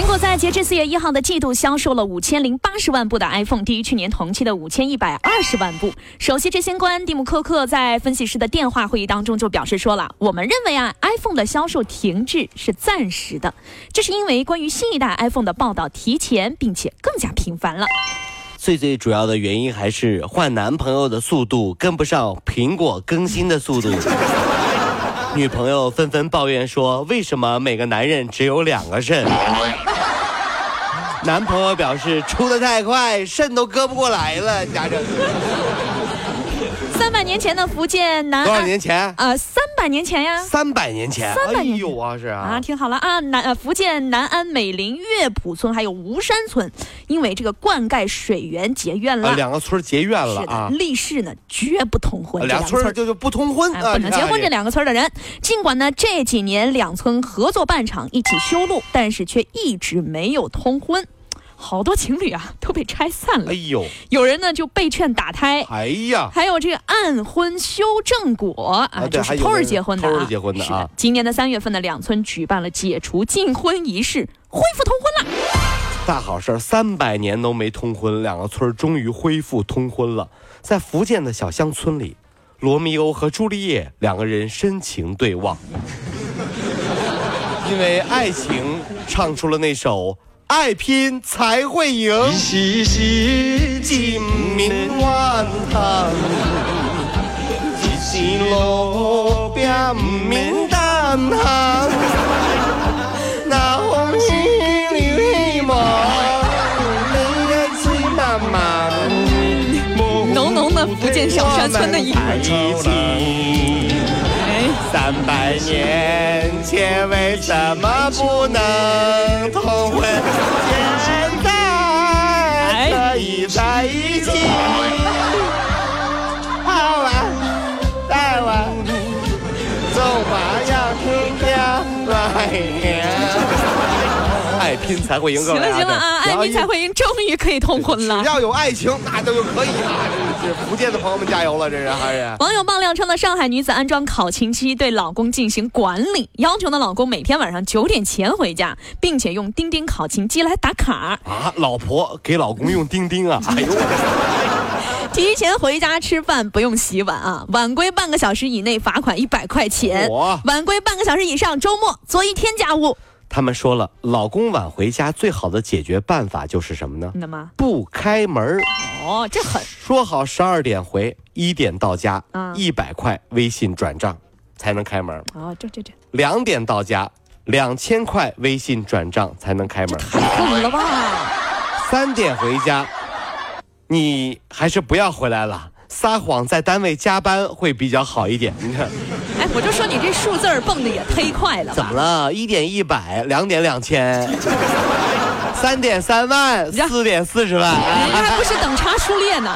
苹果在截至四月一号的季度销售了五千零八十万部的 iPhone，低于去年同期的五千一百二十万部。首席执行官蒂姆·科克在分析师的电话会议当中就表示说了：“我们认为啊，iPhone 的销售停滞是暂时的，这是因为关于新一代 iPhone 的报道提前并且更加频繁了。最最主要的原因还是换男朋友的速度跟不上苹果更新的速度。”女朋友纷纷抱怨说：“为什么每个男人只有两个肾？”男朋友表示：“出的太快，肾都割不过来了。”家政。三百年前的福建南安，多少年前？呃，三百年前呀。三百年前。三百年有啊，是啊。啊，听好了啊，南呃福建南安美林乐浦村还有吴山村，因为这个灌溉水源结怨了。两个村结怨了啊。立誓呢，绝不通婚。两村就就不通婚，不能结婚。这两个村的人，尽管呢这几年两村合作办厂，一起修路，但是却一直没有通婚。好多情侣啊都被拆散了。哎呦，有人呢就被劝打胎。哎呀，还有这个暗婚修正果啊，就是偷着结婚的。偷着结婚的啊。今年的三月份呢，两村举办了解除禁婚仪式，恢复通婚了。大好事，三百年都没通婚，两个村终于恢复通婚了。在福建的小乡村里，罗密欧和朱丽叶两个人深情对望，因为爱情唱出了那首。爱拼才会赢。一时金面万堂，一时路边唔免希望，你一醉难忘。浓浓的福建小山村的意境。三百年前为什么不能通婚？现在可以在一起，好玩，再玩，总还要天天来。爱拼才会赢，行了行了啊！爱拼才会赢，终于可以通婚了。只 要有爱情，那就就可以了。这是福建的朋友们加油了，这是还是。网友爆料称呢，上海女子安装考勤机对老公进行管理，要求呢老公每天晚上九点前回家，并且用钉钉考勤机来打卡。啊，老婆给老公用钉钉啊！哎呦我，提前回家吃饭不用洗碗啊！晚归半个小时以内罚款一百块钱，晚归半个小时以上周末做一天家务。他们说了，老公晚回家最好的解决办法就是什么呢？不开门哦，这很。说好十二点回，一点到家，一百块微信转账才能开门。哦，这这这。两点到家，两千块微信转账才能开门。太狠了吧！三点回家，你还是不要回来了。撒谎在单位加班会比较好一点，你看。哎，我就说你这数字儿蹦的也忒快了。怎么了？一点一百，两点两千，三点三万，四点四十万，你还不是等差数列呢？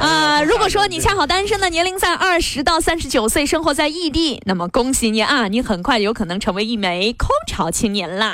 啊，如果说你恰好单身的年龄在二十到三十九岁，生活在异地，那么恭喜你啊，你很快有可能成为一枚空巢青年啦。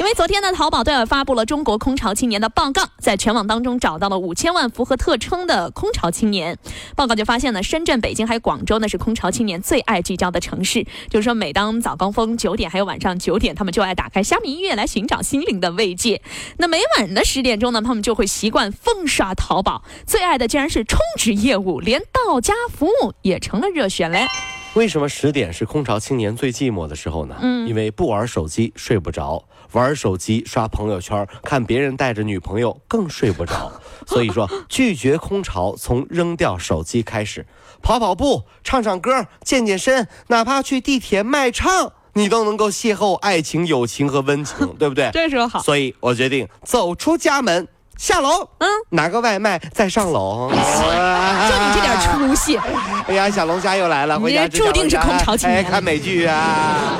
因为昨天呢，淘宝对外发布了中国空巢青年的报告，在全网当中找到了五千万符合特征的空巢青年。报告就发现呢，深圳、北京还有广州呢是空巢青年最爱聚焦的城市。就是说，每当早高峰九点还有晚上九点，他们就爱打开虾米音乐来寻找心灵的慰藉。那每晚的十点钟呢，他们就会习惯疯刷淘宝，最爱的竟然是充值业务，连到家服务也成了热选嘞。为什么十点是空巢青年最寂寞的时候呢？嗯，因为不玩手机睡不着，玩手机刷朋友圈看别人带着女朋友更睡不着。所以说，拒绝空巢从扔掉手机开始，跑跑步、唱唱歌、健健身，哪怕去地铁卖唱，你都能够邂逅爱情、友情和温情，对不对？这说好。所以我决定走出家门。下楼，嗯，拿个外卖再上楼。就你这点出息！哎呀，小龙虾又来了，回家注定是空巢青年。看美剧啊。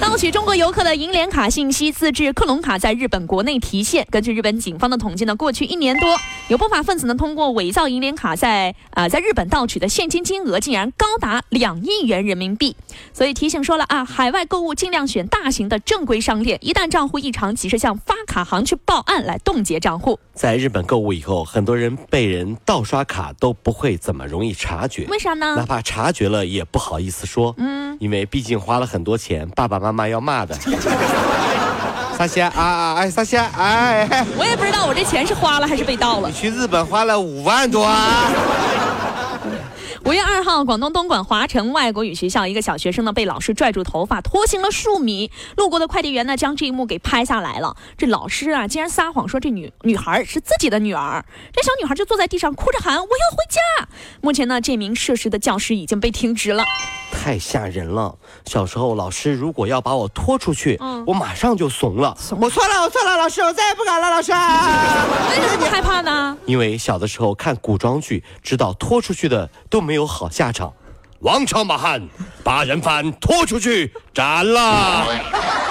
盗取中国游客的银联卡信息，自制克隆卡在日本国内提现。根据日本警方的统计呢，过去一年多，有不法分子呢通过伪造银联卡在啊在日本盗取的现金金额竟然高达两亿元人民币。所以提醒说了啊，海外购物尽量选大型的正规商店，一旦账户异常，及时向发卡行去报案来冻结账户。在日本购物以后，很多人被人盗刷卡都不会怎么容易察觉，为啥呢？哪怕察觉了也不好意思说，嗯，因为毕竟花了很多钱，爸爸妈妈妈要骂的。撒仙啊啊哎，撒仙哎，我也不知道我这钱是花了还是被盗了。你去日本花了五万多啊。五月二号，广东东莞华城外国语学校一个小学生呢被老师拽住头发拖行了数米，路过的快递员呢将这一幕给拍下来了。这老师啊竟然撒谎说这女女孩是自己的女儿，这小女孩就坐在地上哭着喊我要回家。目前呢这名涉事的教师已经被停职了。太吓人了！小时候老师如果要把我拖出去，嗯，我马上就怂了。我错了，我错了，老师，我再也不敢了，老师。为什么害怕呢？因为小的时候看古装剧，知道拖出去的都没有好下场。王朝马汉把人犯拖出去斩了。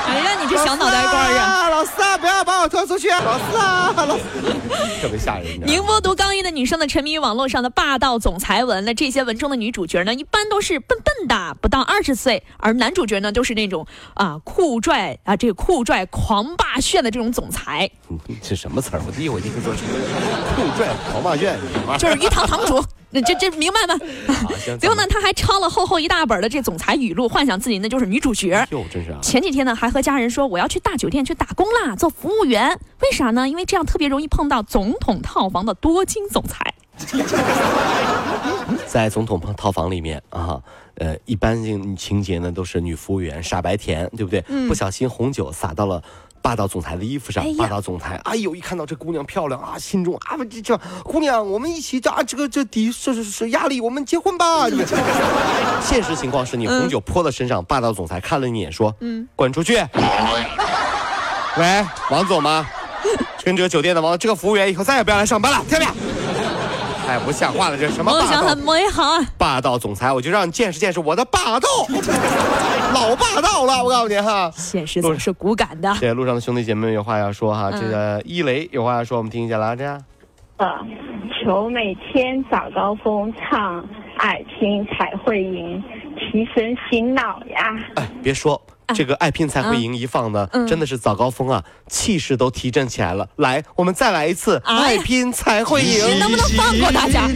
哎呀，你这小脑袋瓜呀！老四啊，不要把我拖出去！老四啊，老四，特别吓人。宁波读高一的女生呢，沉迷于网络上的霸道总裁文。那这些文中的女主角呢，一般都是笨笨的，不到二十岁；而男主角呢，都是那种啊酷拽啊这个酷拽狂霸炫的这种总裁。这什么词儿？我第一回听说是酷拽狂霸炫，就是鱼塘堂主。那这这明白吗？最后呢，他还抄了厚厚一大本的这总裁语录，幻想自己那就是女主角。哟，真是啊！前几天呢，还和家人说我要去大酒店去打工啦，做服务员。为啥呢？因为这样特别容易碰到总统套房的多金总裁。在总统套房里面啊，呃，一般性情节呢都是女服务员傻白甜，对不对？不小心红酒洒到了。霸道总裁的衣服上，霸道总裁，哎呦，一看到这姑娘漂亮啊，心中啊，这这姑娘，我们一起啊，这个这抵是是是压力，我们结婚吧。现实情况是你红酒泼到身上，霸道总裁看了你一眼，说，嗯，滚出去。喂，王总吗？春哲酒店的王，这个服务员以后再也不要来上班了，听见没有？太不像话了，这什么？梦想很美好啊！霸道总裁，我就让你见识见识我的霸道，老霸道了！我告诉你哈，现实总是骨感的。这路上的兄弟姐妹有话要说哈，这个一雷有话要说，我们听一下来，这样。呃，求每天早高峰唱《爱拼才会赢》，提神醒脑呀！哎，别说。这个爱拼才会赢，一放呢，真的是早高峰啊，气势都提振起来了。来，我们再来一次，爱拼才会赢，能不能放过大家？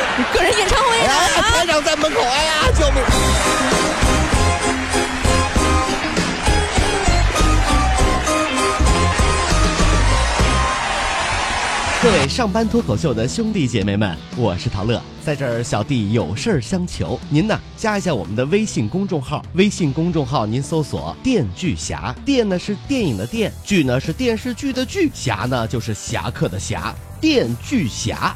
个人演唱会啊！台长在门口，哎呀，救命！各位上班脱口秀的兄弟姐妹们，我是陶乐，在这儿小弟有事儿相求，您呢加一下我们的微信公众号，微信公众号您搜索“电锯侠”，电呢是电影的电，剧呢是电视剧的剧，侠呢就是侠客的侠，电锯侠。